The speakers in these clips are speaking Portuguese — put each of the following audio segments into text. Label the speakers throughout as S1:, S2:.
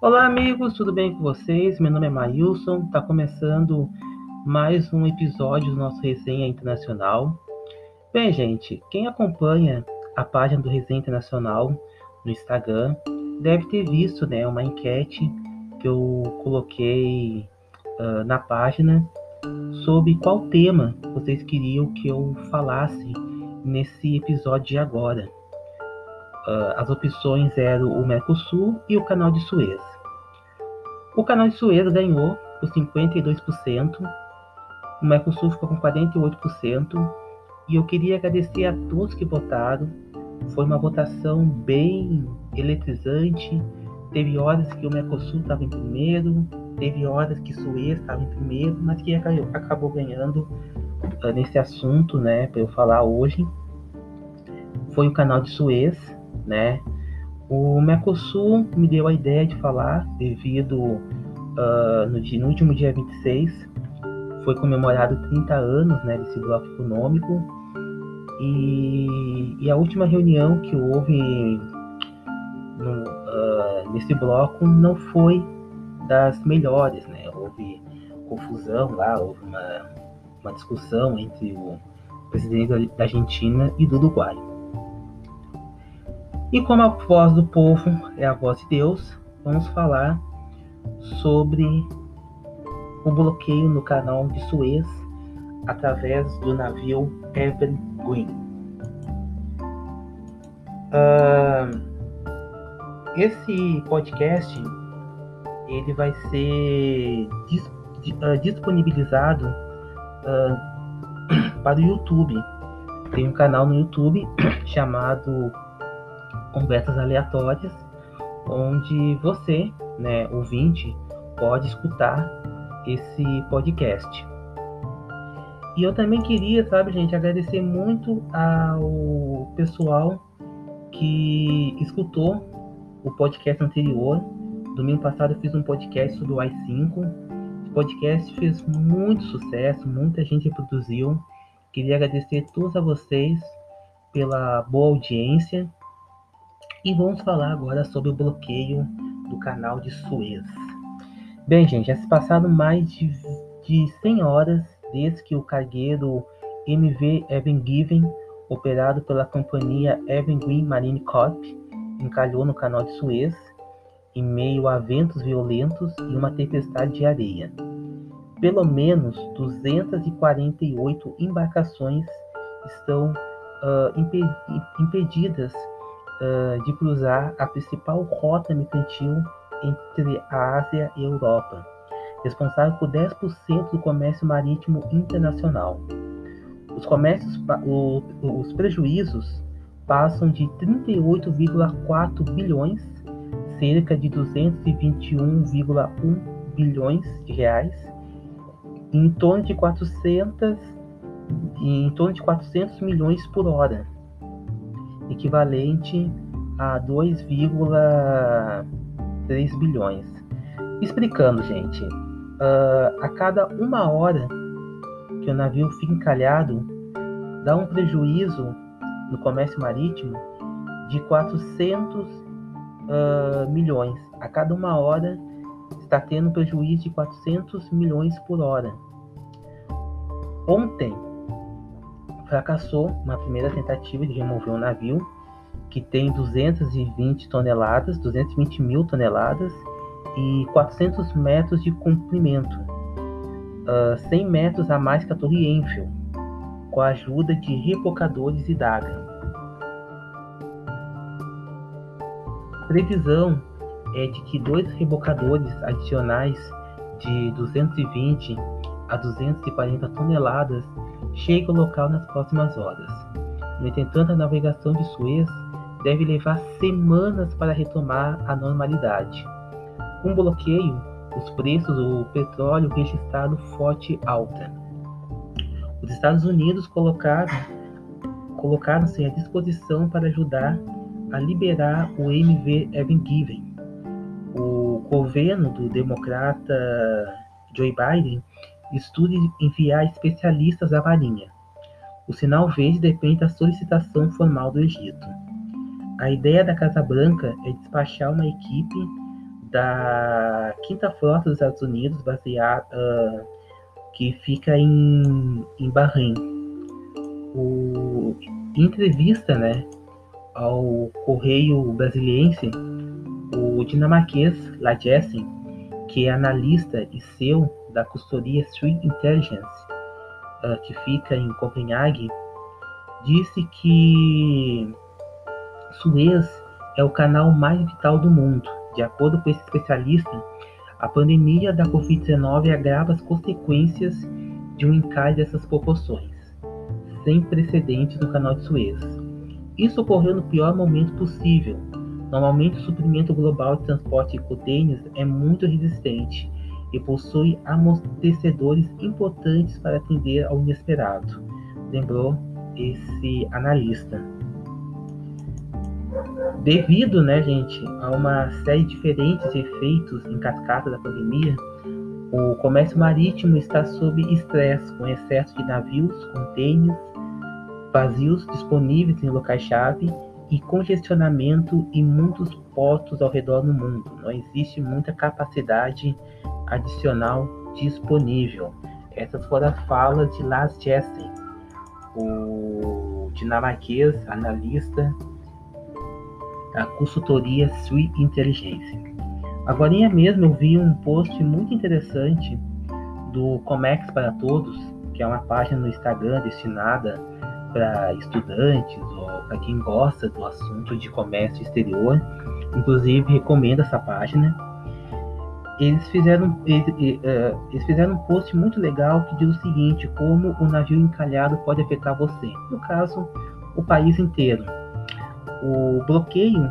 S1: Olá, amigos, tudo bem com vocês? Meu nome é Mailson, está começando mais um episódio do nosso Resenha Internacional. Bem, gente, quem acompanha a página do Resenha Internacional no Instagram deve ter visto né, uma enquete que eu coloquei uh, na página sobre qual tema vocês queriam que eu falasse nesse episódio de agora. Uh, as opções eram o Mercosul e o Canal de Suez. O Canal de Suez ganhou por 52%, o Mercosul ficou com 48%, e eu queria agradecer a todos que votaram. Foi uma votação bem eletrizante. Teve horas que o Mercosul estava em primeiro, teve horas que Suez estava em primeiro, mas que acabou ganhando uh, nesse assunto, né, para eu falar hoje, foi o canal de Suez, né? O Mercosul me deu a ideia de falar devido uh, no, dia, no, último dia 26 foi comemorado 30 anos né, desse bloco econômico e, e a última reunião que houve no, uh, nesse bloco não foi das melhores, né? Houve confusão lá, houve uma, uma discussão entre o presidente da Argentina e do Uruguai. E como a voz do povo é a voz de Deus, vamos falar sobre o bloqueio no canal de Suez através do navio Ever Green. Uh, esse podcast ele vai ser dis, uh, disponibilizado uh, para o YouTube. Tem um canal no YouTube chamado Conversas Aleatórias, onde você, né, ouvinte, pode escutar esse podcast. E eu também queria, sabe, gente, agradecer muito ao pessoal que escutou o podcast anterior Domingo passado eu fiz um podcast sobre o i5. O podcast fez muito sucesso, muita gente reproduziu. Queria agradecer a todos a vocês pela boa audiência. E vamos falar agora sobre o bloqueio do canal de Suez. Bem, gente, já se passaram mais de, de 100 horas desde que o cargueiro MV Evan Given, operado pela companhia Evan Green Marine Corp, encalhou no canal de Suez em meio a ventos violentos e uma tempestade de areia. Pelo menos 248 embarcações estão uh, impedidas uh, de cruzar a principal rota mercantil entre a Ásia e a Europa, responsável por 10% do comércio marítimo internacional. Os, comércios, os prejuízos passam de 38,4 bilhões cerca de 221,1 bilhões de reais, em torno de 400 em torno de 400 milhões por hora, equivalente a 2,3 bilhões. Explicando, gente, uh, a cada uma hora que o navio fica encalhado, dá um prejuízo no comércio marítimo de 400 uh, milhões. A cada uma hora está tendo um prejuízo de 400 milhões por hora. Ontem fracassou uma primeira tentativa de remover um navio que tem 220 toneladas, 220 mil toneladas e 400 metros de comprimento, uh, ah, 100 metros a mais que a Torre Eiffel, com a ajuda de rebocadores e daga. previsão é de que dois rebocadores adicionais de 220 a 240 toneladas cheguem ao local nas próximas horas. No entretanto, a navegação de Suez deve levar semanas para retomar a normalidade. Com bloqueio, os preços do petróleo registraram forte alta. Os Estados Unidos colocaram colocaram-se à disposição para ajudar a liberar o MV Evan Given. O governo do democrata Joe Biden estuda enviar especialistas à Marinha. O sinal verde depende da solicitação formal do Egito. a ideia da Casa Branca é despachar uma equipe da Quinta Frota dos Estados Unidos, baseada, uh, que fica em, em Bahrein. O, em entrevista né, ao Correio Brasiliense, o dinamarquês Lajessen, que é analista e CEO da consultoria Street Intelligence, uh, que fica em Copenhague, disse que Suez é o canal mais vital do mundo. De acordo com esse especialista, a pandemia da Covid-19 agrava as consequências de um encalhe dessas proporções, sem precedentes no canal de Suez. Isso ocorreu no pior momento possível. Normalmente, o suprimento global de transporte de contêineres é muito resistente e possui amortecedores importantes para atender ao inesperado, lembrou esse analista. Devido, né, gente, a uma série de diferentes efeitos em cascata da pandemia, o comércio marítimo está sob estresse, com excesso de navios, contêineres vazios disponíveis em locais-chave e congestionamento em muitos portos ao redor do mundo. Não existe muita capacidade adicional disponível. Essas foram as falas de Lars Jessen, o dinamarquês analista da consultoria Sui Intelligência. Agora mesmo eu vi um post muito interessante do Comex para Todos, que é uma página no Instagram destinada para estudantes ou para quem gosta do assunto de comércio exterior. Inclusive recomendo essa página eles fizeram, eles, uh, eles, fizeram um post muito legal que diz o seguinte: como o navio encalhado pode afetar você. No caso, o país inteiro. O bloqueio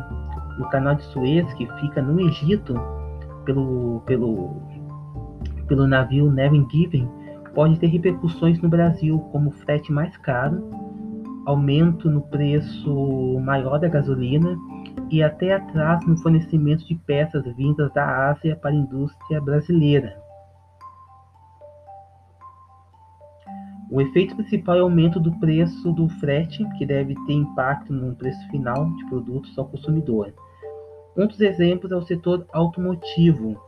S1: no canal de Suez, que fica no Egito, pelo, pelo, pelo navio Never Given, pode ter repercussões no Brasil, como frete mais caro, aumento no preço maior da gasolina e até atrás no fornecimento de peças vindas da Ásia para a indústria brasileira. O efeito principal é o aumento do preço do frete, que deve ter impacto no preço final de produtos ao consumidor. Um dos exemplos é o setor automotivo.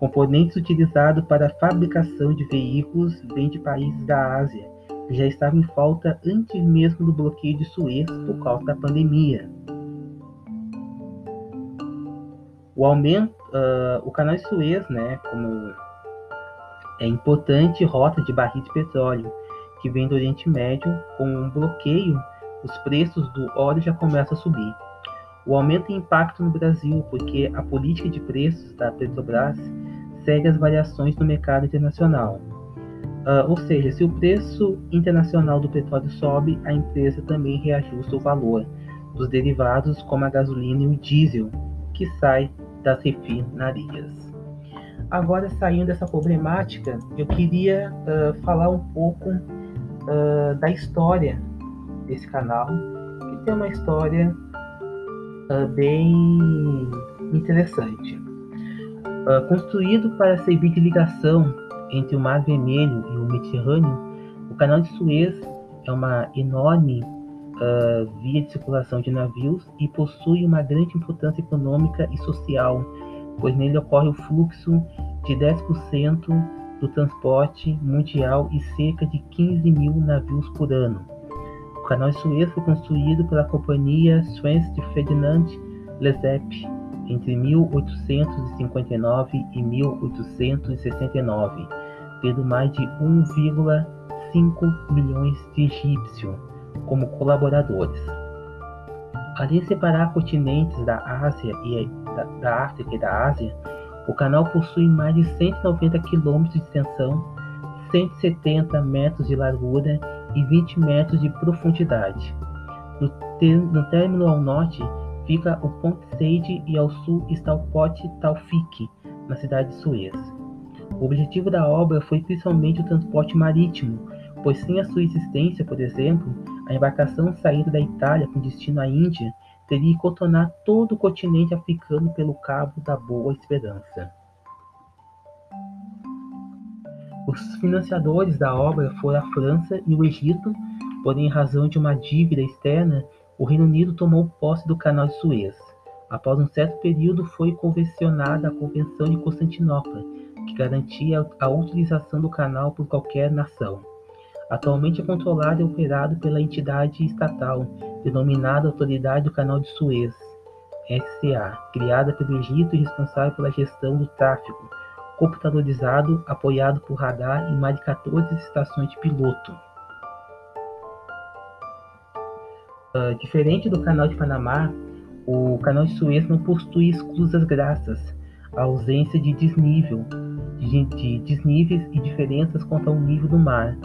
S1: Componentes utilizados para a fabricação de veículos vêm de países da Ásia, que já estavam em falta antes mesmo do bloqueio de Suez por causa da pandemia. O aumento, uh, o canal de Suez, né, como é importante rota de barris de petróleo que vem do Oriente Médio, com um bloqueio, os preços do óleo já começam a subir. O aumento tem impacto no Brasil, porque a política de preços da Petrobras segue as variações no mercado internacional. Uh, ou seja, se o preço internacional do petróleo sobe, a empresa também reajusta o valor dos derivados, como a gasolina e o diesel, que sai das refinarias. Agora, saindo dessa problemática, eu queria uh, falar um pouco uh, da história desse canal, que tem uma história uh, bem interessante. construído para servir de ligação entre o Mar Vermelho e o Mediterrâneo, o canal de Suez é uma enorme uh, via de circulação de navios e possui uma grande importância econômica e social, pois nele ocorre o fluxo de 10% do transporte mundial e cerca de 15 mil navios por ano. O canal Suez foi construído pela companhia Suez de Ferdinand Lesseps entre 1859 e 1869, tendo mais de 1,5 milhões de egípcios como colaboradores. De separar continentes da Ásia e da, da África e da Ásia, o canal possui mais de 190 quilômetros de extensão, 170 metros de largura e 20 metros de profundidade. No, no término ao norte fica o Ponte Said e ao sul está o Porte Taufik, na cidade de Suez. O objetivo da obra foi principalmente o transporte marítimo, pois sem a sua existência, por exemplo, a embarcação saída da Itália com destino à Índia teria que contornar todo o continente africano pelo Cabo da Boa Esperança. Os financiadores da obra foram a França e o Egito, porém, em razão de uma dívida externa, o Reino Unido tomou posse do Canal de Suez. Após um certo período, foi convencionada a Convenção de Constantinopla, que garantia a utilização do canal por qualquer nação. Atualmente é controlado e operado pela entidade estatal denominada Autoridade do Canal de Suez, SCA, criada pelo Egito e responsável pela gestão do tráfego, computadorizado, apoiado por radar em mais de 14 estações de piloto. Uh, diferente do Canal de Panamá, o Canal de Suez não possui esclusas graças à ausência de desnível, de, de desníveis e diferenças quanto ao nível do mar.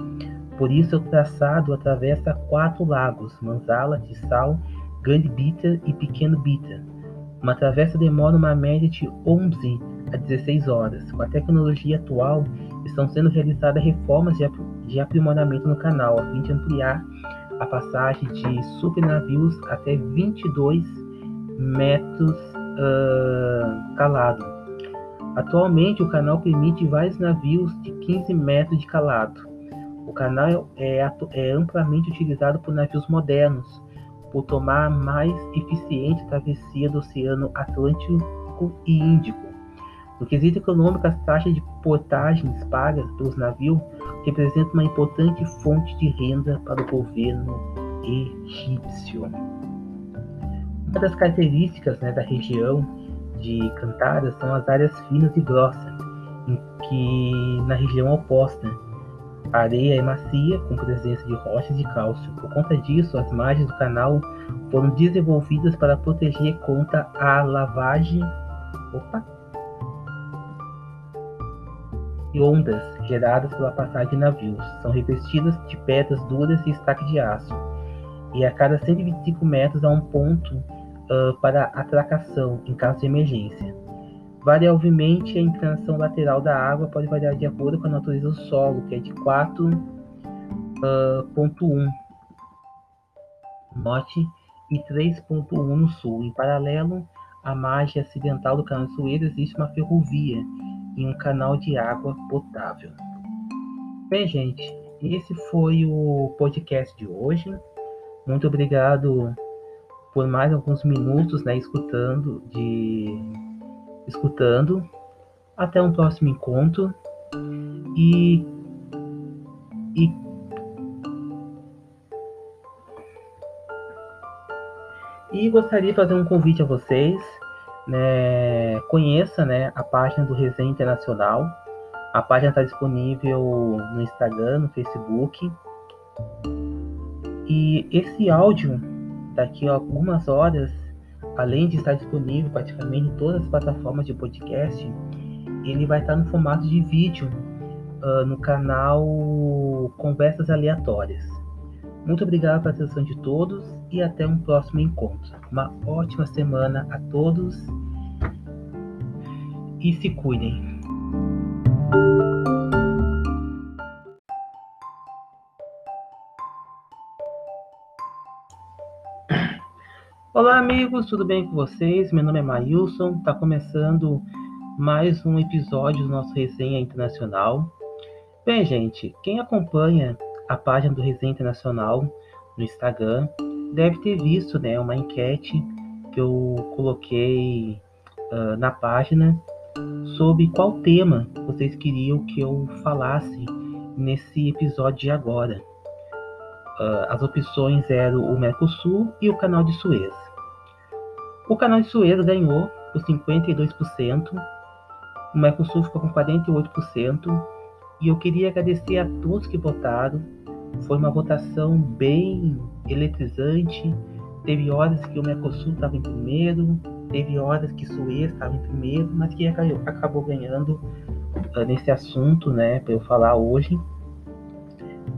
S1: Por isso, o traçado atravessa quatro lagos: Manzala, Tissal, Grande Bitter e Pequeno Bitter. Uma travessa demora uma média de 11 a 16 horas. Com a tecnologia atual, estão sendo realizadas reformas de aprimoramento no canal, a fim de ampliar a passagem de supernavios até 22 metros uh, calado. Atualmente, o canal permite vários navios de 15 metros de calado. O canal é, é amplamente utilizado por navios modernos, por tomar mais eficiente travessia do Oceano Atlântico e Índico no quesito econômico, as taxas de portagens pagas pelos navios representam uma importante fonte de renda para o governo egípcio. Uma das características né, da região de Cantara são as áreas finas e grossas, que na região oposta a areia é macia, com presença de rochas e cálcio. Por conta disso, as margens do canal foram desenvolvidas para proteger contra a lavagem. Opa! e ondas geradas pela passagem de navios. São revestidas de pedras duras e estaque de aço. E a cada 125 metros há um ponto uh, para atracação em caso de emergência. Variavelmente, a inclinação lateral da água pode variar de acordo com a natureza do solo, que é de 4.1 uh, norte e 3.1 no sul. Em paralelo à margem ocidental do canal de Suez existe uma ferrovia e um canal de água potável. Bem, gente, esse foi o podcast de hoje. Muito obrigado por mais alguns minutos, né, escutando de escutando. Até um próximo encontro e e e gostaria de fazer um convite a vocês né, conheça né, a página do Resenha Internacional. A página está disponível no Instagram, no Facebook. E esse áudio, daqui a algumas horas, além de estar disponível praticamente em todas as plataformas de podcast, ele vai estar no formato de vídeo uh, no canal Conversas Aleatórias. Muito obrigado pela atenção de todos e até um próximo encontro. Uma ótima semana a todos e se cuidem. Olá, amigos, tudo bem com vocês? Meu nome é Mailson, está começando mais um episódio do nosso Resenha Internacional. Bem, gente, quem acompanha a página do Resenha Internacional no Instagram deve ter visto né, uma enquete que eu coloquei uh, na página sobre qual tema vocês queriam que eu falasse nesse episódio de agora. Uh, as opções eram o Mercosul e o Canal de Suez. O Canal de Suez ganhou por 52%, o Mercosul ficou com 48%, e eu queria agradecer a todos que votaram. Foi uma votação bem eletrizante. Teve horas que o Mercosul estava em primeiro, teve horas que Suez estava em primeiro, mas que acabou ganhando uh, nesse assunto, né, para eu falar hoje,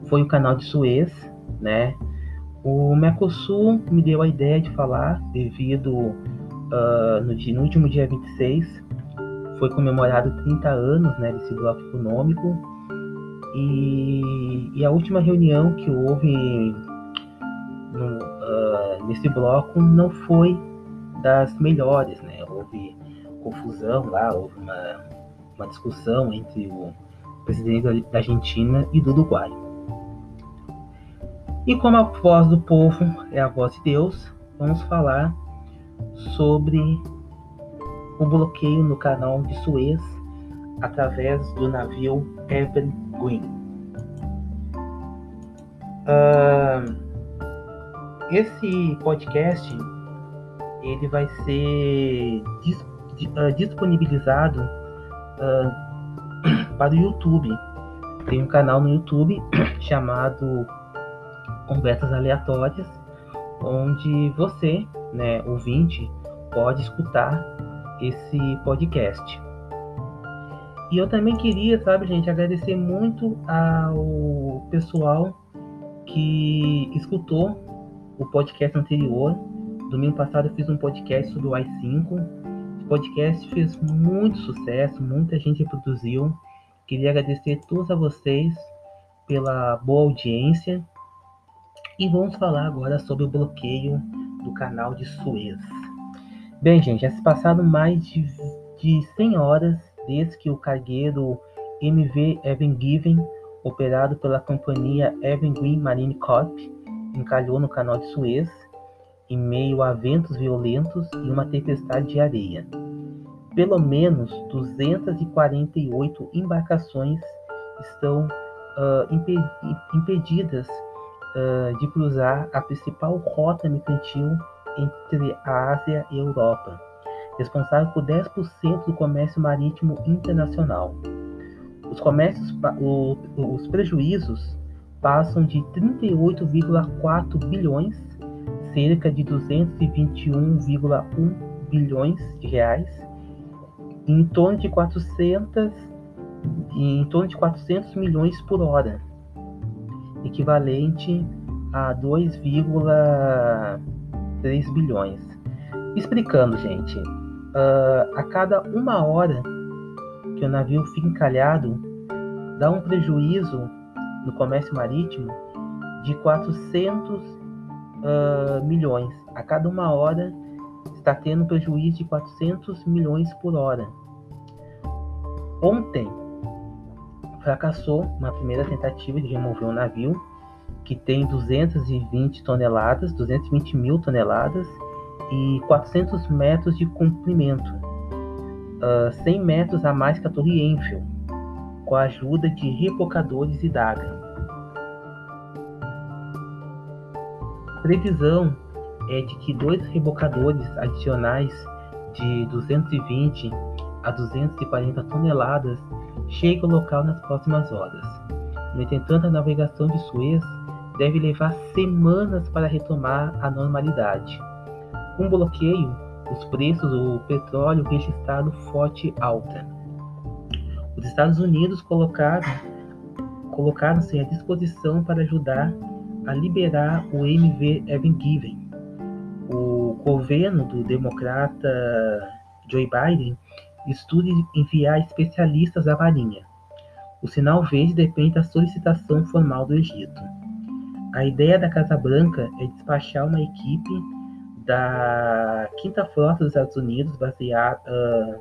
S1: foi o canal de Suez, né. O Mercosul me deu a ideia de falar devido uh, no, dia, no último dia 26 foi comemorado 30 anos né, desse bloco econômico e, e a última reunião que houve no, uh, nesse bloco não foi das melhores, né? Houve confusão lá, houve uma, uma discussão entre o presidente da Argentina e do Uruguai. E como a voz do povo é a voz de Deus, vamos falar sobre o bloqueio no canal de Suez através do navio Evergreen. Uh, esse podcast ele vai ser dis uh, disponibilizado uh, para o YouTube. Tem um canal no YouTube chamado Conversas Aleatórias, onde você, né, ouvinte, pode escutar esse podcast. E eu também queria, sabe, gente, agradecer muito ao pessoal que escutou o podcast anterior. Domingo passado eu fiz um podcast sobre o i5. O podcast fez muito sucesso, muita gente reproduziu. Queria agradecer a todos a vocês pela boa audiência. E vamos falar agora sobre o bloqueio do canal de Suez. Bem, gente, já se passaram mais de, de 100 horas desde que o cargueiro MV Evan Given, operado pela companhia Evan Green Marine Corp, encalhou no canal de Suez em meio a ventos violentos e uma tempestade de areia. Pelo menos 248 embarcações estão uh, impedidas uh, de cruzar a principal rota mercantil entre a Ásia e a Europa, responsável por 10% do comércio marítimo internacional. Os, comércios, os prejuízos passam de 38,4 bilhões, cerca de 221,1 bilhões de reais, em torno de 400 em torno de 400 milhões por hora, equivalente a 2,3 bilhões. Explicando, gente, uh, a cada uma hora que o navio fica encalhado, dá um prejuízo no comércio marítimo de 400 uh, ah, milhões. A cada uma hora está tendo prejuízo de 400 milhões por hora. Ontem fracassou uma primeira tentativa de remover um navio que tem 220 toneladas, 220 mil toneladas e 400 metros de comprimento, uh, ah, 100 metros a mais que a Torre Eiffel, com a ajuda de rebocadores e daga. Previsão é de que dois rebocadores adicionais de 220 a 240 toneladas cheguem ao local nas próximas horas. No entanto, a navegação de Suez deve levar semanas para retomar a normalidade. Com um bloqueio, os preços do petróleo registraram forte alta. Os Estados Unidos colocaram colocaram-se à disposição para ajudar a liberar o MV Evan Given. O governo do democrata Joe Biden estuda enviar especialistas à Marinha. O sinal verde depende da solicitação formal do Egito. A ideia da Casa Branca é despachar uma equipe da Quinta Frota dos Estados Unidos, baseada uh,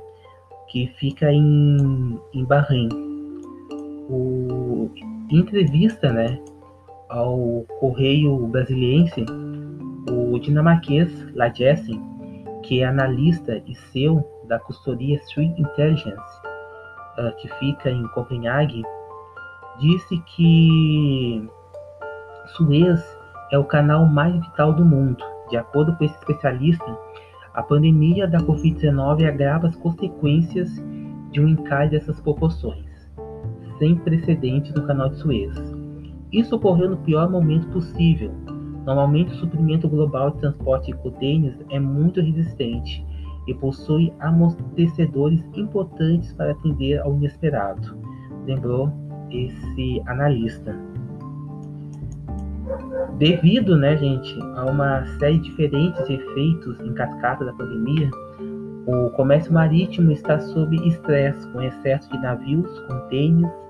S1: que fica em, em Bahrein. O, em entrevista, né, ao Correio Brasiliense, o dinamarquês Lajessen, que é analista e CEO da consultoria Street Intelligence, uh, que fica em Copenhague, disse que Suez é o canal mais vital do mundo. De acordo com esse especialista, a pandemia da Covid-19 agrava as consequências de um encalhe dessas proporções, sem precedentes no canal de Suez. Isso ocorreu no pior momento possível. Normalmente, o suprimento global de transporte de containers é muito resistente e possui amortecedores importantes para atender ao inesperado, lembrou esse analista. Devido, né, gente, a uma série de diferentes efeitos em cascata da pandemia, o comércio marítimo está sob estresse, com excesso de navios, contêineres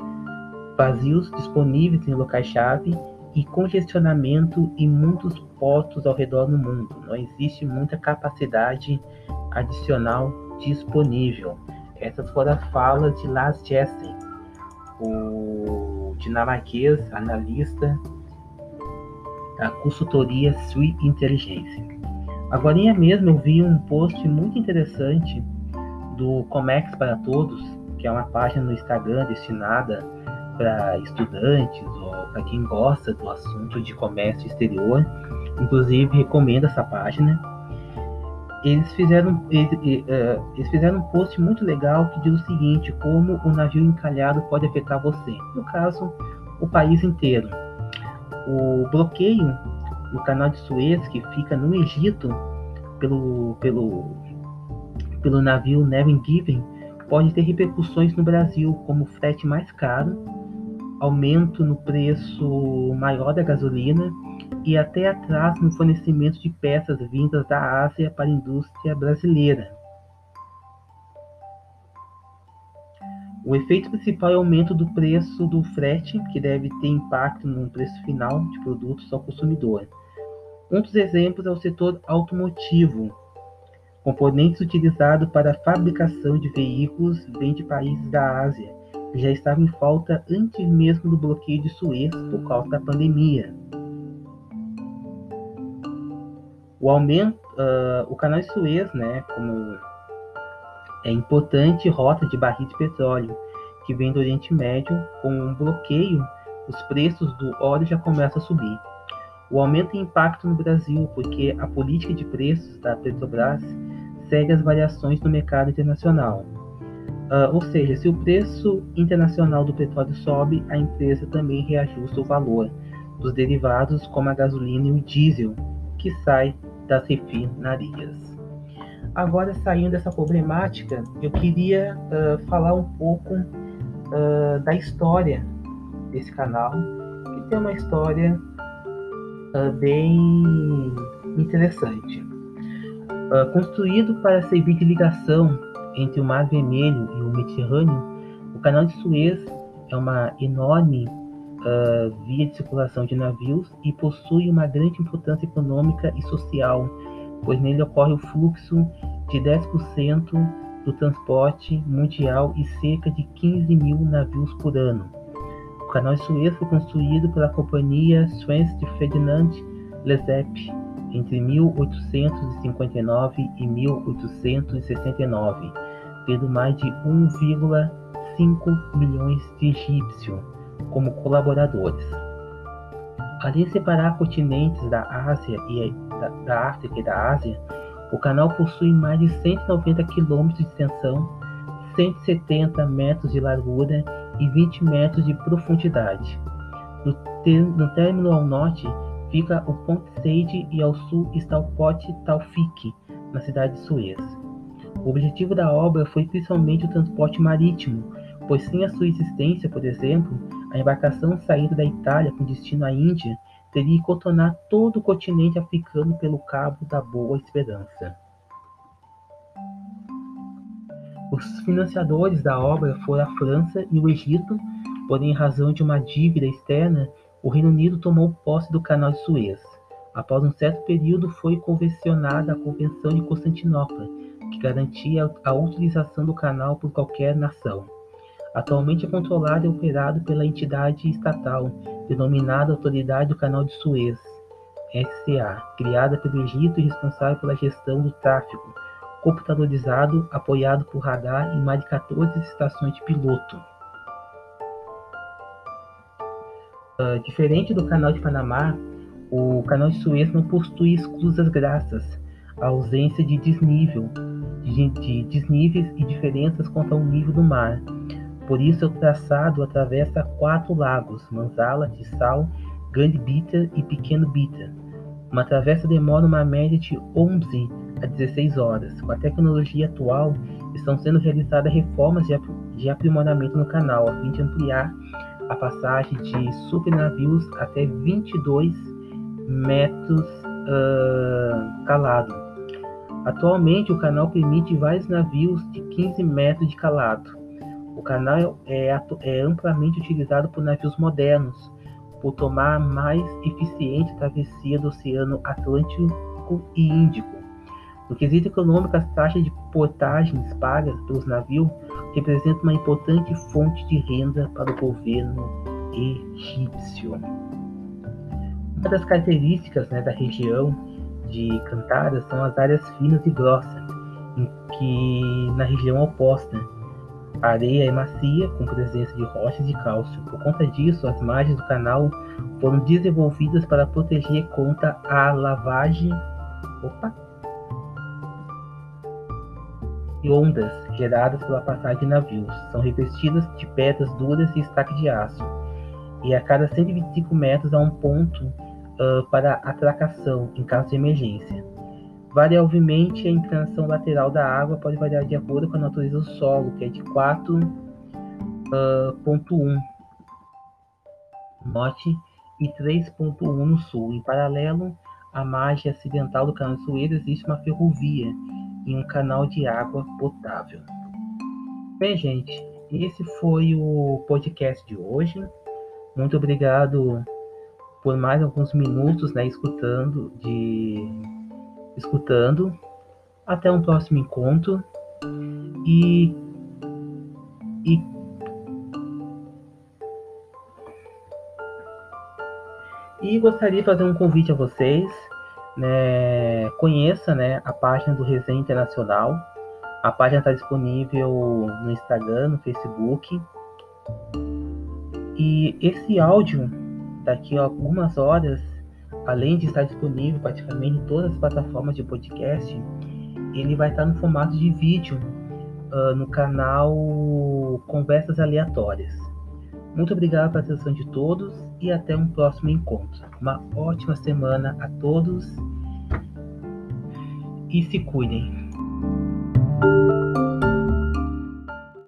S1: vazios disponíveis em locais-chave e congestionamento em muitos portos ao redor do mundo. Não existe muita capacidade adicional disponível. Essas foram as falas de Lars Jessen, o dinamarquês analista da consultoria Sui Inteligência. Agora mesmo eu vi um post muito interessante do Comex para Todos, que é uma página no Instagram destinada para estudantes ou para quem gosta do assunto de comércio exterior. Inclusive recomendo essa página. Eles fizeram, eles, eh, eles fizeram um post muito legal que diz o seguinte: como o navio encalhado pode afetar você. No caso, o país inteiro. O bloqueio no canal de Suez, que fica no Egito, pelo, pelo, pelo navio Never Given, pode ter repercussões no Brasil, como frete mais caro, aumento no preço maior da gasolina e até atraso no fornecimento de peças vindas da Ásia para a indústria brasileira. O efeito principal é o aumento do preço do frete, que deve ter impacto no preço final de produtos ao consumidor. Um dos exemplos é o setor automotivo. Componentes utilizados para a fabricação de veículos vêm de países da Ásia, que já estavam em falta antes mesmo do bloqueio de Suez por causa da pandemia. O aumento, uh, o canal de Suez, né, como é importante rota de barris de petróleo que vem do Oriente Médio, com um bloqueio, os preços do óleo já começam a subir. O aumento tem impacto no Brasil porque a política de preços da Petrobras segue as variações no mercado internacional. Uh, ou seja, se o preço internacional do petróleo sobe, a empresa também reajusta o valor dos derivados, como a gasolina e o diesel, que sai das refinarias. Agora, saindo dessa problemática, eu queria uh, falar um pouco uh, da história desse canal, que tem uma história uh, bem interessante. Construído para servir de ligação entre o Mar Vermelho e o Mediterrâneo, o Canal de Suez é uma enorme uh, via de circulação de navios e possui uma grande importância econômica e social, pois nele ocorre o fluxo de 10% do transporte mundial e cerca de 15 mil navios por ano. Canal de Suez foi construído pela companhia Suez de Ferdinand Lesseps entre 1859 e 1869, tendo mais de 1,5 milhões de egípcios como colaboradores. De separar continentes da Ásia e da, da África e da Ásia, o canal possui mais de 190 quilômetros de extensão, 170 metros de largura e 20 metros de profundidade. No, no término ao norte fica o Ponte Said e ao sul está o Pote Taufik, na cidade de Suez. O objetivo da obra foi principalmente o transporte marítimo, pois sem a sua existência, por exemplo, a embarcação saída da Itália com destino à Índia teria que contornar todo o continente africano pelo Cabo da Boa Esperança. Os financiadores da obra foram a França e o Egito, porém, em razão de uma dívida externa, o Reino Unido tomou posse do Canal de Suez. Após um certo período, foi convencionada a Convenção de Constantinopla, que garantia a utilização do canal por qualquer nação. Atualmente é controlado e operado pela entidade estatal denominada Autoridade do Canal de Suez, SCA, criada pelo Egito e responsável pela gestão do tráfego, computadorizado apoiado por radar em mais de 14 estações de piloto. Uh, diferente do Canal de Panamá, o Canal de Suez não possui esclusas graças à ausência de desnível, de, de desníveis e diferenças quanto ao nível do mar. Por isso, o traçado atravessa quatro lagos: Manzala, Tissal, Grande Bitter e Pequeno Bitter. Uma travessa demora uma média de 11 a 16 horas. Com a tecnologia atual, estão sendo realizadas reformas de aprimoramento no canal, a fim de ampliar a passagem de supernavios até 22 metros uh, calado. Atualmente, o canal permite vários navios de 15 metros de calado. O canal é, é amplamente utilizado por navios modernos, por tomar mais eficiente travessia do Oceano Atlântico e Índico. No quesito econômico, as taxas de portagens pagas pelos navios representam uma importante fonte de renda para o governo egípcio. Uma das características né, da região de Cantara são as áreas finas e grossas, em que na região oposta a areia é macia, com presença de rochas de cálcio. Por conta disso, as margens do canal foram desenvolvidas para proteger contra a lavagem opa, e ondas geradas pela passagem de navios. São revestidas de pedras duras e estaque de aço. E a cada 125 metros há um ponto uh, para atracação em caso de emergência. Variavelmente, a inclinação lateral da água pode variar de acordo com a natureza do solo, que é de 4.1 uh, norte e 3.1 no sul. Em paralelo à margem ocidental do canal de Suez existe uma ferrovia e um canal de água potável. Bem, gente, esse foi o podcast de hoje. Muito obrigado por mais alguns minutos, né, escutando de escutando. Até um próximo encontro. E e E gostaria de fazer um convite a vocês, né, conheça, né, a página do Resenha Internacional. A página está disponível no Instagram, no Facebook. E esse áudio, daqui a algumas horas, além de estar disponível praticamente em todas as plataformas de podcast, ele vai estar no formato de vídeo uh, no canal Conversas Aleatórias. Muito obrigado pela atenção de todos e até um próximo encontro. Uma ótima semana a todos e se cuidem.